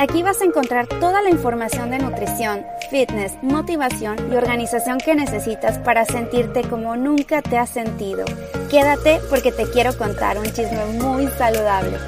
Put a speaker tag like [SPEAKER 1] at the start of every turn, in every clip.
[SPEAKER 1] Aquí vas a encontrar toda la información de nutrición, fitness, motivación y organización que necesitas para sentirte como nunca te has sentido. Quédate porque te quiero contar un chisme muy saludable.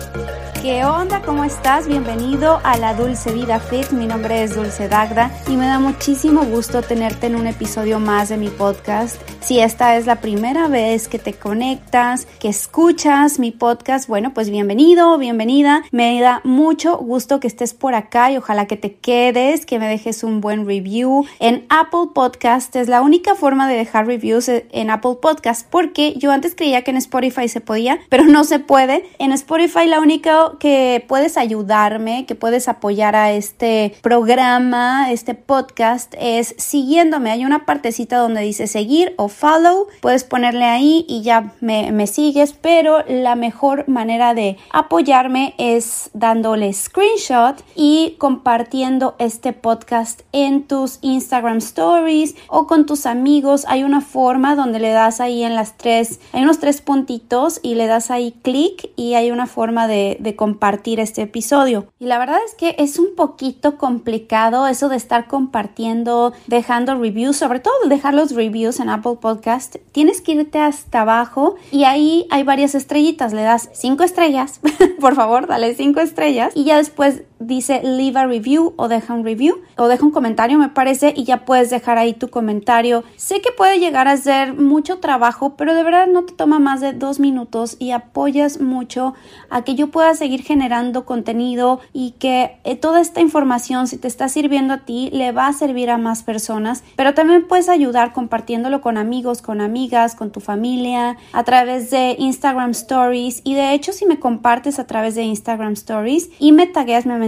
[SPEAKER 1] ¿Qué onda? ¿Cómo estás? Bienvenido a la Dulce Vida Fit. Mi nombre es Dulce Dagda y me da muchísimo gusto tenerte en un episodio más de mi podcast. Si esta es la primera vez que te conectas, que escuchas mi podcast, bueno, pues bienvenido, bienvenida. Me da mucho gusto que estés por acá y ojalá que te quedes, que me dejes un buen review. En Apple Podcast es la única forma de dejar reviews en Apple Podcast porque yo antes creía que en Spotify se podía, pero no se puede. En Spotify la única que puedes ayudarme, que puedes apoyar a este programa, este podcast, es siguiéndome. Hay una partecita donde dice seguir o follow. Puedes ponerle ahí y ya me, me sigues, pero la mejor manera de apoyarme es dándole screenshot y compartiendo este podcast en tus Instagram stories o con tus amigos. Hay una forma donde le das ahí en las tres, hay unos tres puntitos y le das ahí clic y hay una forma de, compartir este episodio. Y la verdad es que es un poquito complicado eso de estar compartiendo, dejando reviews, sobre todo dejar los reviews en Apple Podcast. Tienes que irte hasta abajo y ahí hay varias estrellitas. Le das cinco estrellas, por favor, dale cinco estrellas y ya después dice leave a review o deja un review o deja un comentario me parece y ya puedes dejar ahí tu comentario. Sé que puede llegar a ser mucho trabajo pero de verdad no te toma más de dos minutos y apoyas mucho a que yo pueda seguir generando contenido y que eh, toda esta información si te está sirviendo a ti le va a servir a más personas. Pero también puedes ayudar compartiéndolo con amigos con amigas con tu familia a través de Instagram Stories. Y de hecho si me compartes a través de Instagram Stories y me tagueas me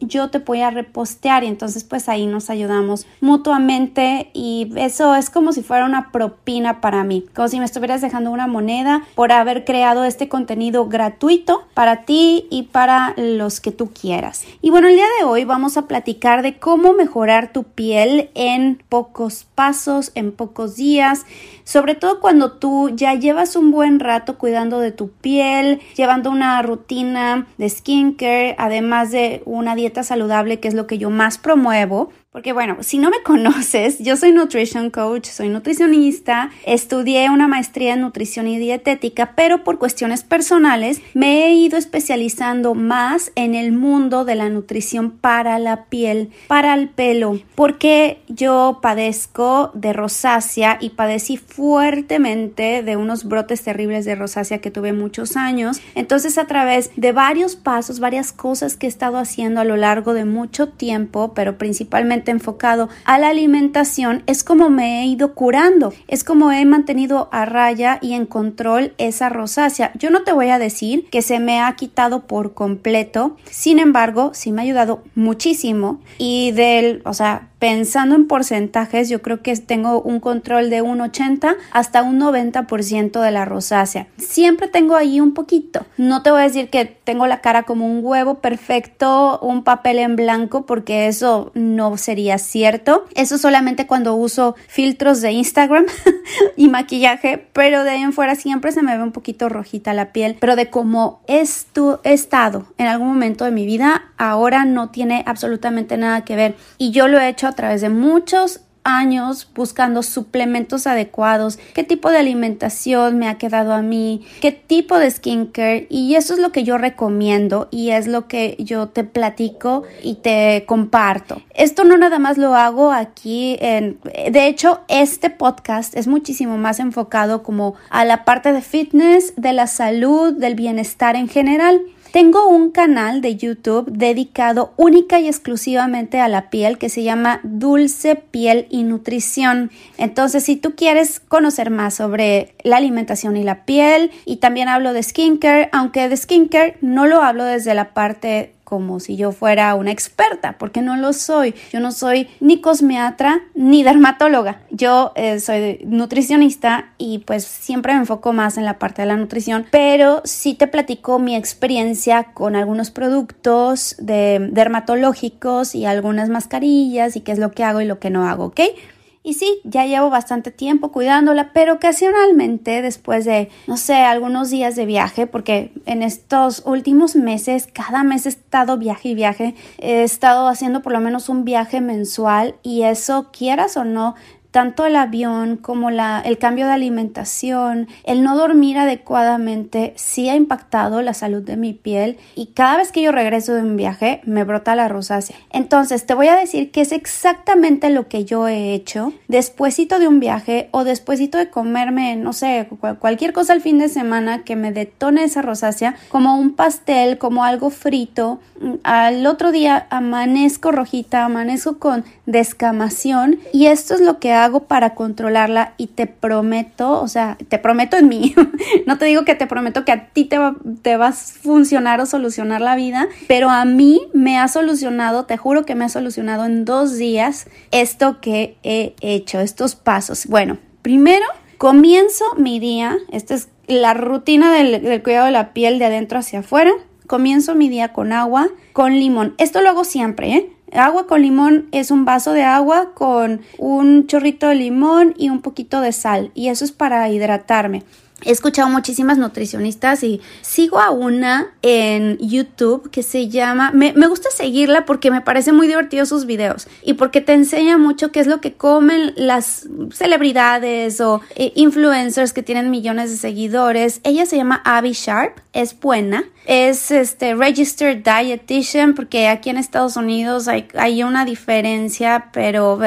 [SPEAKER 1] yo te voy a repostear. Y entonces pues ahí nos ayudamos mutuamente. Y eso es como si fuera una propina para mí, como si me estuvieras dejando una moneda por haber creado este contenido gratuito para ti y para los que tú quieras. Y bueno, el día de hoy vamos a platicar de cómo mejorar tu piel en pocos pasos, en pocos días, sobre todo cuando tú ya llevas un buen rato cuidando de tu piel, llevando una rutina de skincare, además de una dieta saludable, que es lo que yo más promuevo, porque bueno, si no me conoces, yo soy nutrition coach, soy nutricionista, estudié una maestría en nutrición y dietética, pero por cuestiones personales me he ido especializando más en el mundo de la nutrición para la piel, para el pelo, porque yo padezco de rosácea y padecí fuertemente de unos brotes terribles de rosácea que tuve muchos años. Entonces a través de varios pasos, varias cosas que he estado haciendo a lo largo de mucho tiempo, pero principalmente enfocado a la alimentación, es como me he ido curando, es como he mantenido a raya y en control esa rosácea. Yo no te voy a decir que se me ha quitado por completo, sin embargo, sí me ha ayudado muchísimo y del, o sea, pensando en porcentajes, yo creo que tengo un control de un 80 hasta un 90% de la rosácea. Siempre tengo ahí un poquito. No te voy a decir que tengo la cara como un huevo perfecto, un papel en blanco, porque eso no sería cierto. Eso solamente cuando uso filtros de Instagram y maquillaje, pero de ahí en fuera siempre se me ve un poquito rojita la piel. Pero de cómo he estado en algún momento de mi vida, ahora no tiene absolutamente nada que ver. Y yo lo he hecho a través de muchos años buscando suplementos adecuados, qué tipo de alimentación me ha quedado a mí, qué tipo de skincare y eso es lo que yo recomiendo y es lo que yo te platico y te comparto. Esto no nada más lo hago aquí en de hecho este podcast es muchísimo más enfocado como a la parte de fitness, de la salud, del bienestar en general. Tengo un canal de YouTube dedicado única y exclusivamente a la piel que se llama Dulce Piel y Nutrición. Entonces, si tú quieres conocer más sobre la alimentación y la piel, y también hablo de skincare, aunque de skincare no lo hablo desde la parte como si yo fuera una experta, porque no lo soy. Yo no soy ni cosmeatra ni dermatóloga. Yo eh, soy nutricionista y pues siempre me enfoco más en la parte de la nutrición, pero sí te platico mi experiencia con algunos productos de dermatológicos y algunas mascarillas y qué es lo que hago y lo que no hago, ¿ok? Y sí, ya llevo bastante tiempo cuidándola, pero ocasionalmente después de, no sé, algunos días de viaje, porque en estos últimos meses, cada mes he estado viaje y viaje, he estado haciendo por lo menos un viaje mensual y eso, quieras o no, tanto el avión como la, el cambio de alimentación, el no dormir adecuadamente, sí ha impactado la salud de mi piel y cada vez que yo regreso de un viaje me brota la rosácea. Entonces te voy a decir que es exactamente lo que yo he hecho despuésito de un viaje o despuésito de comerme, no sé, cualquier cosa al fin de semana que me detone esa rosácea, como un pastel, como algo frito. Al otro día amanezco rojita, amanezco con descamación y esto es lo que hago para controlarla y te prometo, o sea, te prometo en mí, no te digo que te prometo que a ti te va, te a funcionar o solucionar la vida, pero a mí me ha solucionado, te juro que me ha solucionado en dos días esto que he hecho, estos pasos. Bueno, primero comienzo mi día, esta es la rutina del, del cuidado de la piel de adentro hacia afuera. Comienzo mi día con agua, con limón. Esto lo hago siempre, ¿eh? Agua con limón es un vaso de agua con un chorrito de limón y un poquito de sal y eso es para hidratarme. He escuchado muchísimas nutricionistas y sigo a una en YouTube que se llama, me, gusta seguirla porque me parece muy divertido sus videos y porque te enseña mucho qué es lo que comen las celebridades o eh, influencers que tienen millones de seguidores. Ella se llama Abby Sharp, es buena, es este registered dietitian porque aquí en Estados Unidos hay, hay una diferencia, pero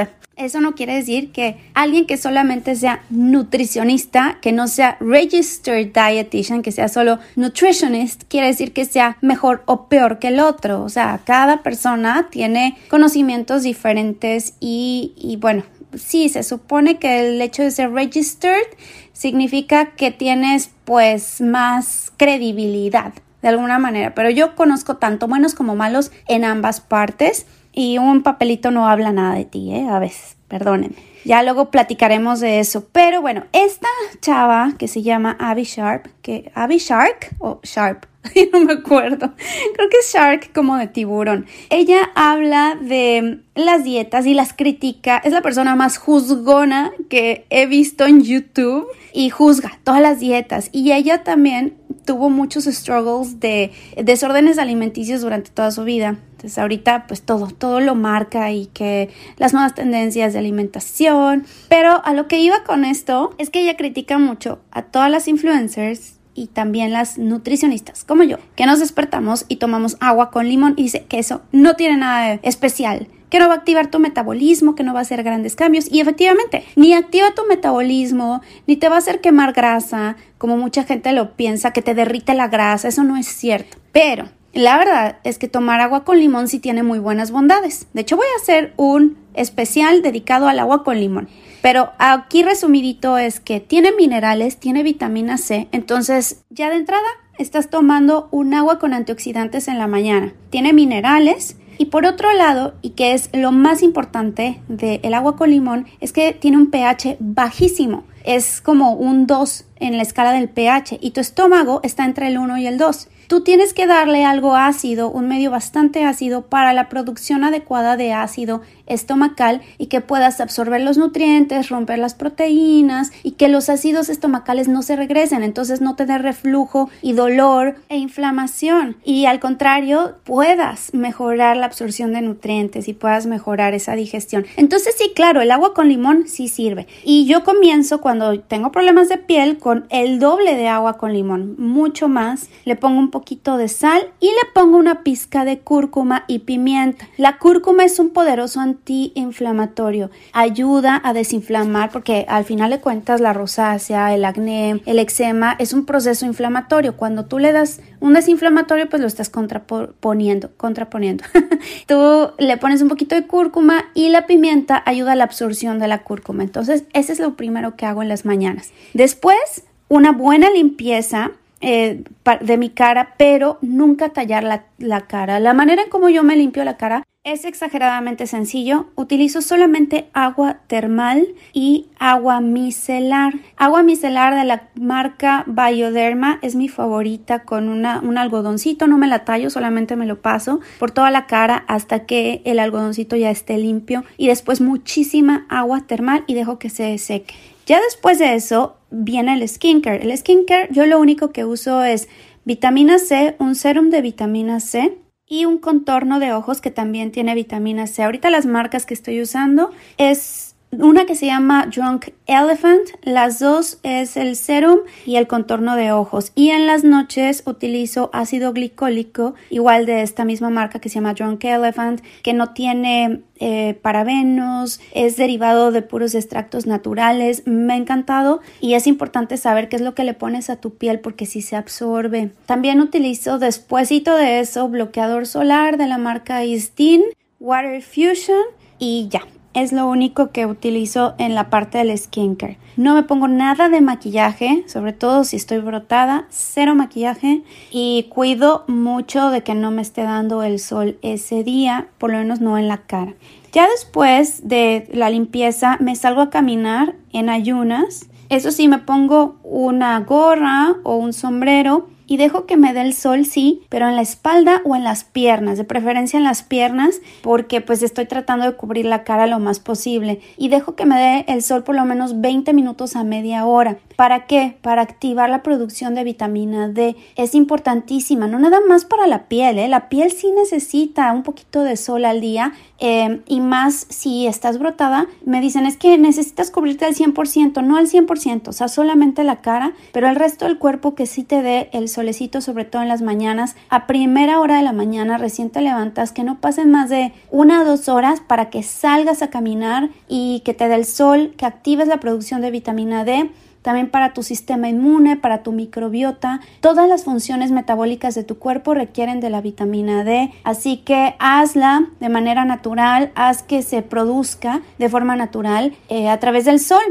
[SPEAKER 1] eso no quiere decir que alguien que solamente sea nutricionista, que no sea registered dietitian, que sea solo nutritionist, quiere decir que sea mejor o peor que el otro. O sea, cada persona tiene conocimientos diferentes y, y bueno, sí, se supone que el hecho de ser registered significa que tienes pues más credibilidad de alguna manera, pero yo conozco tanto buenos como malos en ambas partes y un papelito no habla nada de ti, ¿eh? A veces, perdónenme. Ya luego platicaremos de eso. Pero bueno, esta chava que se llama Abby Sharp, que Abby Shark o Sharp, no me acuerdo. Creo que es Shark como de tiburón. Ella habla de las dietas y las critica. Es la persona más juzgona que he visto en YouTube y juzga todas las dietas. Y ella también tuvo muchos struggles de desórdenes alimenticios durante toda su vida. Entonces ahorita pues todo, todo lo marca y que las nuevas tendencias de alimentación. Pero a lo que iba con esto es que ella critica mucho a todas las influencers y también las nutricionistas como yo, que nos despertamos y tomamos agua con limón y dice que eso no tiene nada de especial que no va a activar tu metabolismo, que no va a hacer grandes cambios. Y efectivamente, ni activa tu metabolismo, ni te va a hacer quemar grasa, como mucha gente lo piensa, que te derrite la grasa. Eso no es cierto. Pero la verdad es que tomar agua con limón sí tiene muy buenas bondades. De hecho, voy a hacer un especial dedicado al agua con limón. Pero aquí resumidito es que tiene minerales, tiene vitamina C. Entonces, ya de entrada, estás tomando un agua con antioxidantes en la mañana. Tiene minerales, y por otro lado, y que es lo más importante del agua con limón, es que tiene un pH bajísimo. Es como un 2 en la escala del pH y tu estómago está entre el 1 y el 2. Tú tienes que darle algo ácido, un medio bastante ácido para la producción adecuada de ácido estomacal y que puedas absorber los nutrientes, romper las proteínas y que los ácidos estomacales no se regresen, entonces no te reflujo y dolor e inflamación y al contrario puedas mejorar la absorción de nutrientes y puedas mejorar esa digestión. Entonces sí, claro, el agua con limón sí sirve y yo comienzo cuando tengo problemas de piel con el doble de agua con limón, mucho más, le pongo un poquito de sal y le pongo una pizca de cúrcuma y pimienta. La cúrcuma es un poderoso antiinflamatorio. Ayuda a desinflamar porque al final de cuentas la rosácea, el acné, el eczema es un proceso inflamatorio. Cuando tú le das un desinflamatorio pues lo estás contraponiendo, contraponiendo. tú le pones un poquito de cúrcuma y la pimienta ayuda a la absorción de la cúrcuma. Entonces ese es lo primero que hago en las mañanas. Después una buena limpieza eh, de mi cara, pero nunca tallar la, la, cara. La manera en como yo me limpio la cara Es exageradamente sencillo. Utilizo solamente agua termal y agua micelar. Agua micelar de la marca Bioderma es mi favorita con una, un algodoncito. No me la tallo, solamente me lo paso por toda la cara hasta que el algodoncito ya esté limpio. Y después muchísima agua termal y dejo que se seque. Ya después de eso viene el skincare. El skincare yo lo único que uso es vitamina C, un serum de vitamina C y un contorno de ojos que también tiene vitamina C. Ahorita las marcas que estoy usando es una que se llama Drunk Elephant, las dos es el serum y el contorno de ojos. Y en las noches utilizo ácido glicólico, igual de esta misma marca que se llama Drunk Elephant, que no tiene eh, parabenos, es derivado de puros extractos naturales. Me ha encantado y es importante saber qué es lo que le pones a tu piel porque si se absorbe. También utilizo despuésito de eso bloqueador solar de la marca Istin, Water Fusion y ya, es lo único que utilizo en la parte del skincare. No me pongo nada de maquillaje, sobre todo si estoy brotada, cero maquillaje y cuido mucho de que no me esté dando el sol ese día, por lo menos no en la cara. Ya después de la limpieza me salgo a caminar en ayunas. Eso sí, me pongo una gorra o un sombrero y dejo que me dé el sol, sí, pero en la espalda o en las piernas, de preferencia en las piernas, porque pues estoy tratando de cubrir la cara lo más posible y dejo que me dé el sol por lo menos 20 minutos a media hora. ¿Para qué? Para activar la producción de vitamina D. Es importantísima, no nada más para la piel, ¿eh? la piel sí necesita un poquito de sol al día eh, y más si estás brotada. Me dicen es que necesitas cubrirte al 100%, no al 100%, o sea, solamente la cara, pero el resto del cuerpo que sí te dé el solecito, sobre todo en las mañanas, a primera hora de la mañana recién te levantas, que no pasen más de una o dos horas para que salgas a caminar y que te dé el sol, que actives la producción de vitamina D también para tu sistema inmune, para tu microbiota. Todas las funciones metabólicas de tu cuerpo requieren de la vitamina D, así que hazla de manera natural, haz que se produzca de forma natural eh, a través del sol.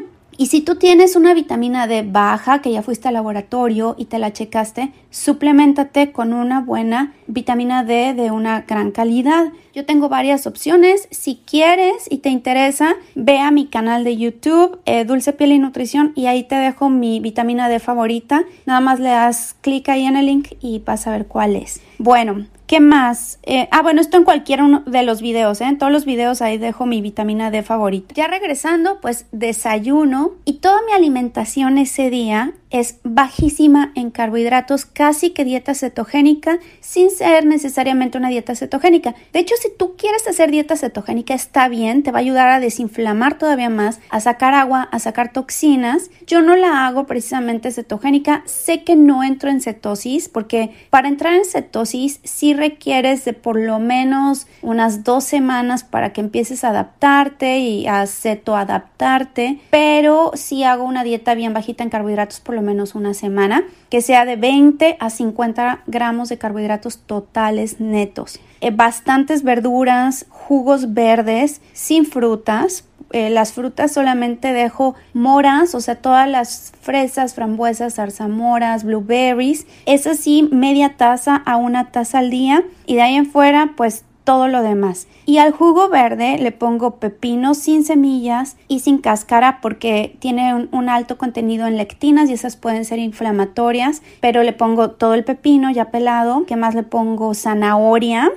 [SPEAKER 1] Y si tú tienes una vitamina D baja, que ya fuiste al laboratorio y te la checaste, suplementate con una buena vitamina D de una gran calidad. Yo tengo varias opciones. Si quieres y te interesa, ve a mi canal de YouTube, eh, Dulce Piel y Nutrición, y ahí te dejo mi vitamina D favorita. Nada más le das clic ahí en el link y vas a ver cuál es. Bueno, ¿Qué más? Eh, ah, bueno, esto en cualquiera uno de los videos, ¿eh? En todos los videos ahí dejo mi vitamina D favorita. Ya regresando, pues desayuno y toda mi alimentación ese día es bajísima en carbohidratos, casi que dieta cetogénica, sin ser necesariamente una dieta cetogénica. De hecho, si tú quieres hacer dieta cetogénica, está bien, te va a ayudar a desinflamar todavía más, a sacar agua, a sacar toxinas. Yo no la hago precisamente cetogénica, sé que no entro en cetosis, porque para entrar en cetosis sí requieres de por lo menos unas dos semanas para que empieces a adaptarte y a cetoadaptarte, pero sí hago una dieta bien bajita en carbohidratos por lo menos una semana, que sea de 20 a 50 gramos de carbohidratos totales netos. Eh, bastantes verduras, jugos verdes, sin frutas, eh, las frutas solamente dejo moras, o sea, todas las fresas, frambuesas, zarzamoras, blueberries. Es así, media taza a una taza al día. Y de ahí en fuera, pues todo lo demás. Y al jugo verde le pongo pepino sin semillas y sin cáscara porque tiene un, alto contenido en lectinas y esas pueden ser inflamatorias, pero le pongo todo el pepino ya pelado, que más le pongo zanahoria,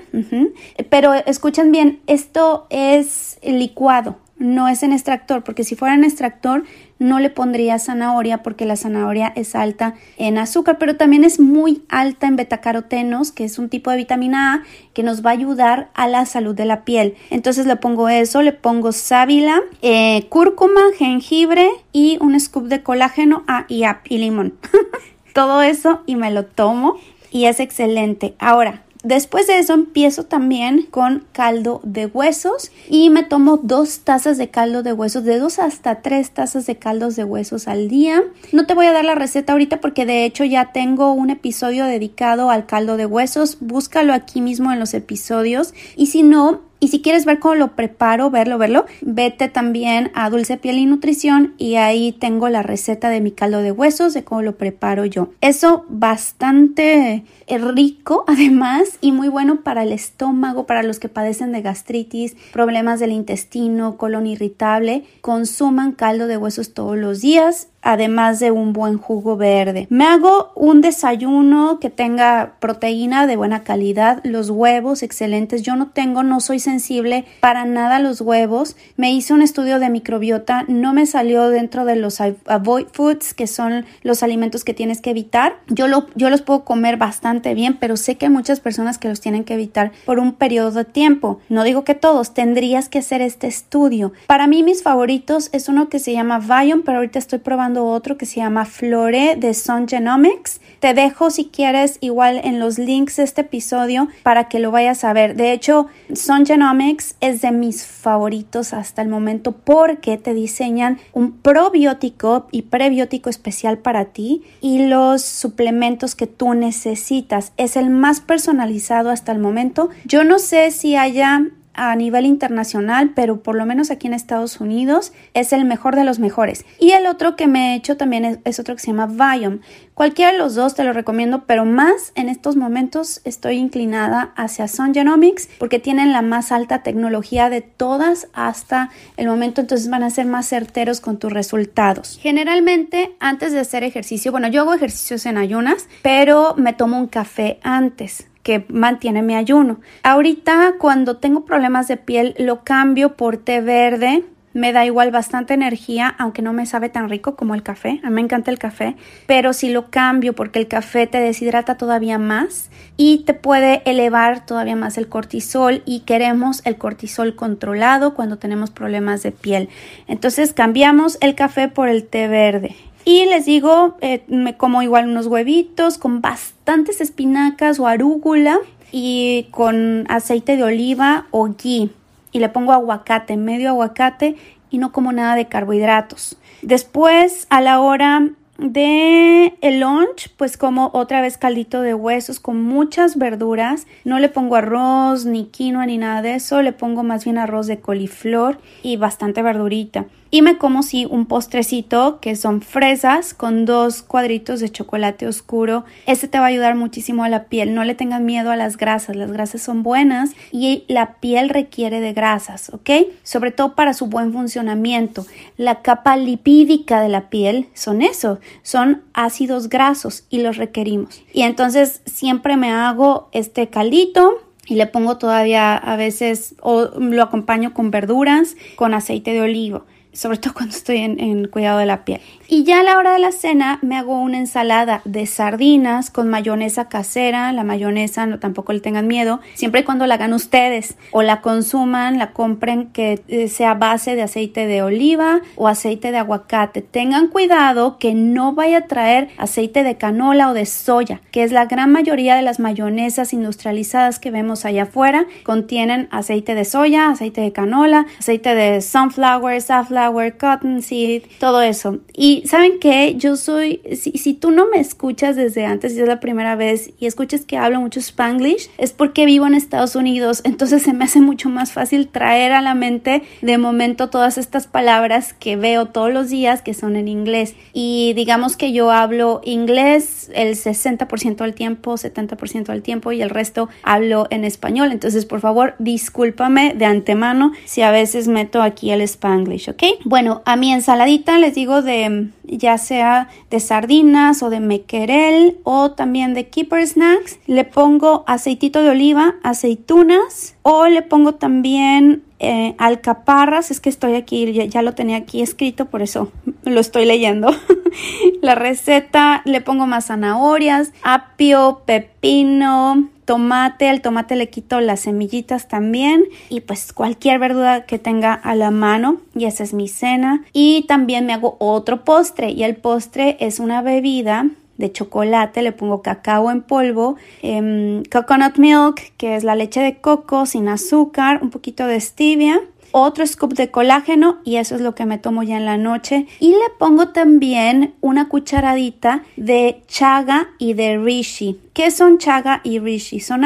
[SPEAKER 1] pero escuchen bien, esto es licuado, no es en extractor, porque si fuera en extractor no le pondría zanahoria porque la zanahoria es alta en azúcar, pero también es muy alta en betacarotenos, que es un tipo de vitamina A que nos va a ayudar a la salud de la piel. Entonces le pongo eso, le pongo sábila, eh, cúrcuma, jengibre y un scoop de colágeno ah, y, y limón. Todo eso y me lo tomo y es excelente. Ahora, Después de eso empiezo también con caldo de huesos y me tomo dos tazas de caldo de huesos, de dos hasta tres tazas de caldos de huesos al día. No te voy a dar la receta ahorita porque de hecho ya tengo un episodio dedicado al caldo de huesos. Búscalo aquí mismo en los episodios y si no, Y si quieres ver cómo lo preparo, verlo, verlo, vete también a Dulce Piel y Nutrición y ahí tengo la receta de mi caldo de huesos, de cómo lo preparo yo. Eso bastante rico además y muy bueno para el estómago, para los que padecen de gastritis, problemas del intestino, colon irritable. Consuman caldo de huesos todos los días además de un buen jugo verde. Me hago un desayuno que tenga proteína de buena calidad, los huevos excelentes. Yo no tengo, no soy sensible para nada a los huevos. Me hice un estudio de microbiota, no me salió dentro de los avoid foods, que son los alimentos que tienes que evitar. Yo, lo, yo los puedo comer bastante bien, pero sé que hay muchas personas que los tienen que evitar por un periodo de tiempo. No digo que todos, tendrías que hacer este estudio. Para mí mis favoritos es uno que se llama Vion, pero ahorita estoy probando otro que se llama Flore de Sun Genomics. Te dejo si quieres igual en los links de este episodio para que lo vayas a ver. De hecho, Sun Genomics es de mis favoritos hasta el momento porque te diseñan un probiótico y prebiótico especial para ti y los suplementos que tú necesitas. Es el más personalizado hasta el momento. Yo no sé si haya a nivel internacional, pero por lo menos aquí en Estados Unidos es el mejor de los mejores. Y el otro que me he hecho también es, otro que se llama Viome. Cualquiera de los dos te lo recomiendo, pero más en estos momentos estoy inclinada hacia Sun Genomics porque tienen la más alta tecnología de todas hasta el momento, entonces van a ser más certeros con tus resultados. Generalmente antes de hacer ejercicio, bueno, yo hago ejercicios en ayunas, pero me tomo un café antes que mantiene mi ayuno. Ahorita cuando tengo problemas de piel lo cambio por té verde. Me da igual bastante energía, aunque no me sabe tan rico como el café. A mí me encanta el café, pero si lo cambio porque el café te deshidrata todavía más y te puede elevar todavía más el cortisol y queremos el cortisol controlado cuando tenemos problemas de piel. Entonces cambiamos el café por el té verde. Y les digo, eh, me como igual unos huevitos con bastantes espinacas o arúgula y con aceite de oliva o ghee. Y le pongo aguacate, medio aguacate y no como nada de carbohidratos. Después, a la hora de el lunch, pues como otra vez caldito de huesos con muchas verduras. No le pongo arroz, ni quinoa, ni nada de eso. Le pongo más bien arroz de coliflor y bastante verdurita y me como sí un postrecito que son fresas con dos cuadritos de chocolate oscuro. Este te va a ayudar muchísimo a la piel. No le tengan miedo a las grasas. Las grasas son buenas y la piel requiere de grasas, ¿ok? Sobre todo para su buen funcionamiento. La capa lipídica de la piel son eso, son ácidos grasos y los requerimos. Y entonces siempre me hago este caldito y le pongo todavía a veces o lo acompaño con verduras, con aceite de olivo sobre todo cuando estoy en, cuidado de la piel. Y ya a la hora de la cena me hago una ensalada de sardinas con mayonesa casera. La mayonesa no tampoco le tengan miedo, siempre y cuando la hagan ustedes o la consuman, la compren que eh, sea base de aceite de oliva o aceite de aguacate. Tengan cuidado que no vaya a traer aceite de canola o de soya, que es la gran mayoría de las mayonesas industrializadas que vemos allá afuera. Contienen aceite de soya, aceite de canola, aceite de sunflower, safflower cotton cottonseed, todo eso. Y saben que yo soy, si, si tú no me escuchas desde antes, y es la primera vez y escuchas que hablo mucho spanglish, es porque vivo en Estados Unidos, entonces se me hace mucho más fácil traer a la mente de momento todas estas palabras que veo todos los días que son en inglés. Y digamos que yo hablo inglés el 60% del tiempo, 70% del tiempo y el resto hablo en español. Entonces, por favor, discúlpame de antemano si a veces meto aquí el spanglish, ¿ok? Bueno, a mi ensaladita les digo de ya sea de sardinas o de mequerel o también de keeper snacks, le pongo aceitito de oliva, aceitunas o le pongo también eh, alcaparras, es que estoy aquí, ya, lo tenía aquí escrito, por eso lo estoy leyendo. La receta, le pongo más zanahorias, apio, pepino, tomate, al tomate le quito las semillitas también y pues cualquier verdura que tenga a la mano y esa es mi cena y también me hago otro postre y el postre es una bebida de chocolate, le pongo cacao en polvo, em, coconut milk, que es la leche de coco sin azúcar, un poquito de stevia otro scoop de colágeno y eso es lo que me tomo ya en la noche. Y le pongo también una cucharadita de chaga y de rishi. ¿Qué son chaga y rishi? Son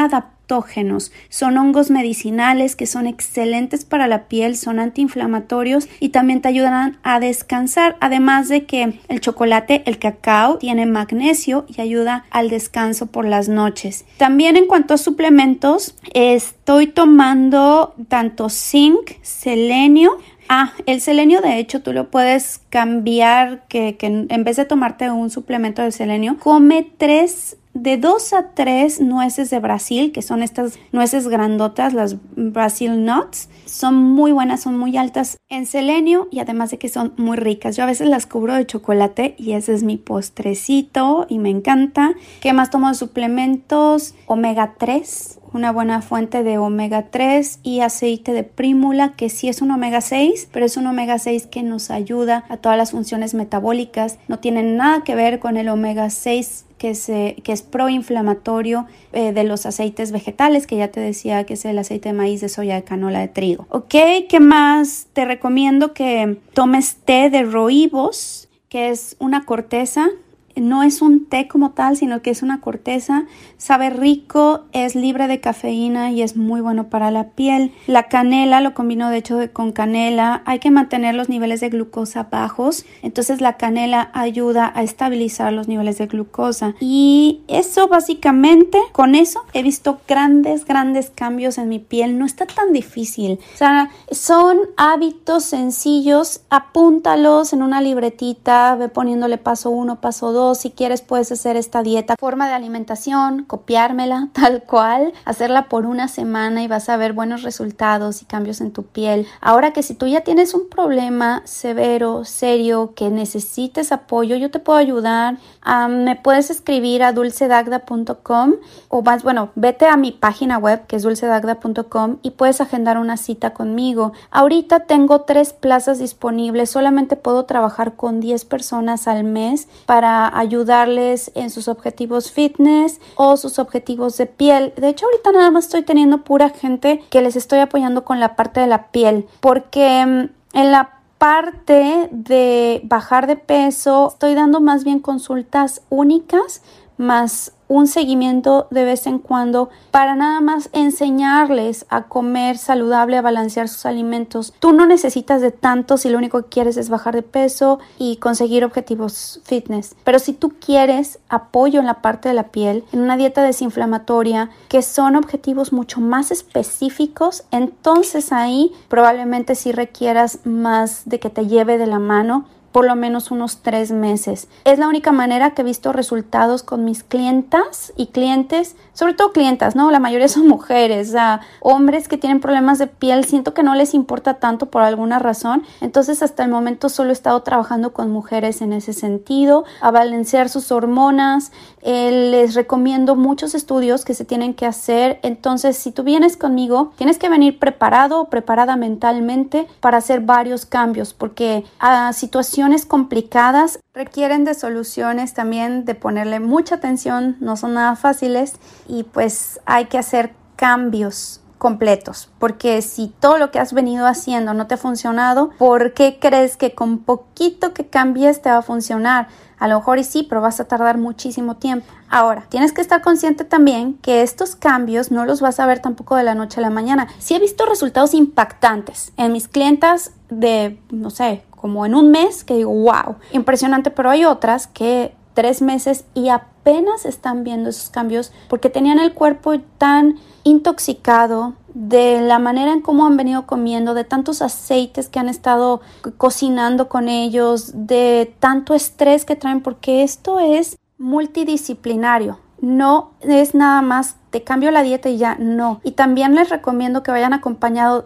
[SPEAKER 1] Son hongos medicinales que son excelentes para la piel, son antiinflamatorios y también te ayudarán a descansar. Además de que el chocolate, el cacao, tiene magnesio y ayuda al descanso por las noches. También en cuanto a suplementos, estoy tomando tanto zinc, selenio, Ah, el selenio de hecho tú lo puedes cambiar que, en vez de tomarte un suplemento de selenio, come tres de dos a tres nueces de Brasil, que son estas nueces grandotas, las Brasil Nuts. Son muy buenas, son muy altas en selenio y además de que son muy ricas. Yo a veces las cubro de chocolate y ese es mi postrecito y me encanta. ¿Qué más tomo de suplementos? Omega 3 una buena fuente de omega 3 y aceite de prímula que sí es un omega 6 pero es un omega 6 que nos ayuda a todas las funciones metabólicas no tiene nada que ver con el omega 6 que, se, que es proinflamatorio eh, de los aceites vegetales, que ya te decía que es el aceite de maíz, de soya, de canola, de trigo. Ok, ¿qué más? Te recomiendo que tomes té de roibos, que es una corteza no es un té como tal, sino que es una corteza. Sabe rico, es libre de cafeína y es muy bueno para la piel. La canela lo combino de hecho con canela. Hay que mantener los niveles de glucosa bajos. Entonces la canela ayuda a estabilizar los niveles de glucosa. Y eso básicamente, con eso he visto grandes, grandes cambios en mi piel. No está tan difícil. O sea, son hábitos sencillos. Apúntalos en una libretita. Ve poniéndole paso uno, paso si quieres puedes hacer esta dieta, forma de alimentación, copiármela tal cual, hacerla por una semana y vas a ver buenos resultados y cambios en tu piel. Ahora que si tú ya tienes un problema severo, serio, que necesites apoyo, yo te puedo ayudar. me puedes escribir a dulcedagda.com o más, bueno, vete a mi página web que es dulcedagda.com y puedes agendar una cita conmigo. Ahorita tengo tres plazas disponibles, solamente puedo trabajar con 10 personas al mes para ayudarles en sus objetivos fitness o sus objetivos de piel. De hecho, ahorita nada más estoy teniendo pura gente que les estoy apoyando con la parte de la piel, porque mm, en la parte de bajar de peso estoy dando más bien consultas únicas más un seguimiento de vez en cuando para nada más enseñarles a comer saludable, a balancear sus alimentos. Tú no necesitas de tanto si lo único que quieres es bajar de peso y conseguir objetivos fitness. Pero si tú quieres apoyo en la parte de la piel, en una dieta desinflamatoria, que son objetivos mucho más específicos, entonces ahí probablemente sí requieras más de que te lleve de la mano por lo menos unos tres meses. Es la única manera que he visto resultados con mis clientas y clientes, sobre todo clientas, ¿no? La mayoría son mujeres, o hombres que tienen problemas de piel, siento que no les importa tanto por alguna razón. Entonces hasta el momento solo he estado trabajando con mujeres en ese sentido, a balancear sus hormonas. Eh, les recomiendo muchos estudios que se tienen que hacer. Entonces si tú vienes conmigo, tienes que venir preparado o preparada mentalmente para hacer varios cambios, porque a situaciones complicadas requieren de soluciones también de ponerle mucha atención, no son nada fáciles y pues hay que hacer cambios completos, porque si todo lo que has venido haciendo no te ha funcionado, ¿por qué crees que con poquito que cambies te va a funcionar? A lo mejor sí, pero vas a tardar muchísimo tiempo. Ahora, tienes que estar consciente también que estos cambios no los vas a ver tampoco de la noche a la mañana. Sí he visto resultados impactantes en mis clientas de, no sé, como en un mes que digo, wow, impresionante, pero hay otras que tres meses y apenas están viendo esos cambios porque tenían el cuerpo tan intoxicado de la manera en cómo han venido comiendo, de tantos aceites que han estado cocinando con ellos, de tanto estrés que traen, porque esto es multidisciplinario. No es nada más te cambio la dieta y ya no. Y también les recomiendo que vayan acompañados,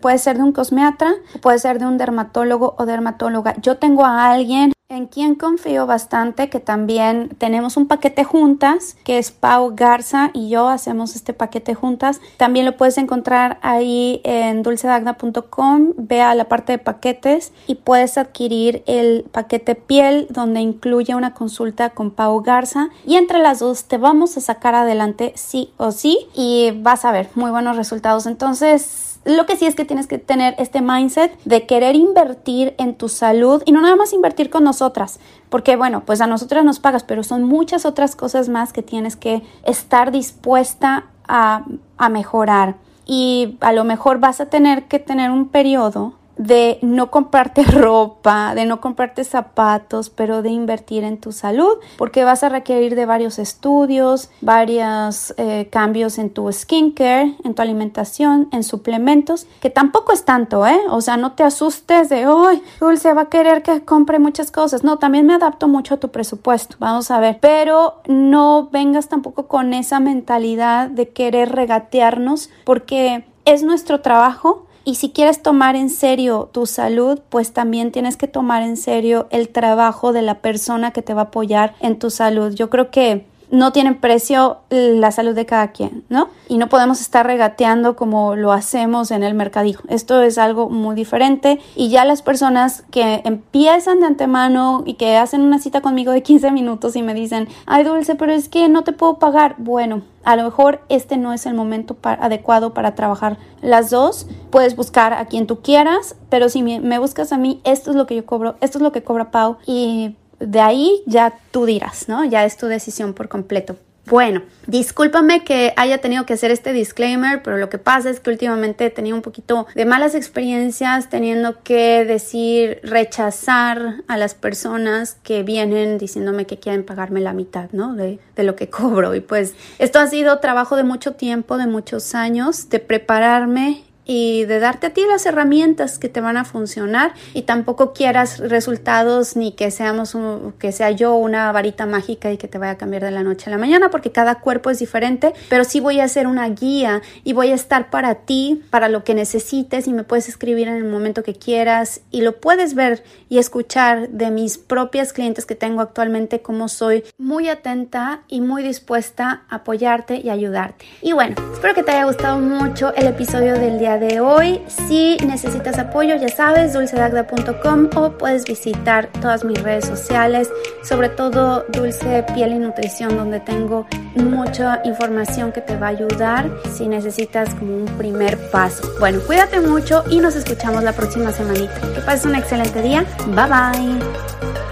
[SPEAKER 1] puede ser de un cosmeatra, puede ser de un dermatólogo o dermatóloga. Yo tengo a alguien en quien confío bastante, que también tenemos un paquete juntas, que es Pau Garza y yo hacemos este paquete juntas. También lo puedes encontrar ahí en dulcedagna.com, ve a la parte de paquetes y puedes adquirir el paquete piel donde incluye una consulta con Pau Garza y entre las dos te vamos a sacar adelante sí o sí y vas a ver muy buenos resultados. Entonces, lo que sí es que tienes que tener este mindset de querer invertir en tu salud y no nada más invertir con nosotras, porque bueno, pues a nosotras nos pagas, pero son muchas otras cosas más que tienes que estar dispuesta a, a mejorar. Y a lo mejor vas a tener que tener un periodo de no comprarte ropa, de no comprarte zapatos, pero de invertir en tu salud, porque vas a requerir de varios estudios, varios eh, cambios en tu skincare, en tu alimentación, en suplementos, que tampoco es tanto, ¿eh? O sea, no te asustes de, hoy Dulce va a querer que compre muchas cosas. No, también me adapto mucho a tu presupuesto, vamos a ver, pero no vengas tampoco con esa mentalidad de querer regatearnos, porque es nuestro trabajo y si quieres tomar en serio tu salud, pues también tienes que tomar en serio el trabajo de la persona que te va a apoyar en tu salud. Yo creo que no tiene precio la salud de cada quien, ¿no? Y no podemos estar regateando como lo hacemos en el mercadillo. Esto es algo muy diferente y ya las personas que empiezan de antemano y que hacen una cita conmigo de 15 minutos y me dicen, ay Dulce, pero es que no te puedo pagar. Bueno, a lo mejor este no es el momento adecuado para trabajar las dos. Puedes buscar a quien tú quieras, pero si me, buscas a mí, esto es lo que yo cobro, esto es lo que cobra Pau y de ahí ya tú dirás, ¿no? Ya es tu decisión por completo. Bueno, discúlpame que haya tenido que hacer este disclaimer, pero lo que pasa es que últimamente he tenido un poquito de malas experiencias teniendo que decir, rechazar a las personas que vienen diciéndome que quieren pagarme la mitad, ¿no? De, de lo que cobro. Y pues esto ha sido trabajo de mucho tiempo, de muchos años, de prepararme y de darte a ti las herramientas que te van a funcionar y tampoco quieras resultados ni que seamos que sea yo una varita mágica y que te vaya a cambiar de la noche a la mañana porque cada cuerpo es diferente, pero sí voy a hacer una guía y voy a estar para ti, para lo que necesites y me puedes escribir en el momento que quieras y lo puedes ver y escuchar de mis propias clientes que tengo actualmente como soy muy atenta y muy dispuesta a apoyarte y ayudarte. Y bueno, espero que te haya gustado mucho el episodio del día de hoy. Si necesitas apoyo, ya sabes, dulcedagda.com o puedes visitar todas mis redes sociales, sobre todo Dulce Piel y Nutrición, donde tengo mucha información que te va a ayudar si necesitas como un primer paso. Bueno, cuídate mucho y nos escuchamos la próxima semanita. Que pases un excelente día. Bye bye.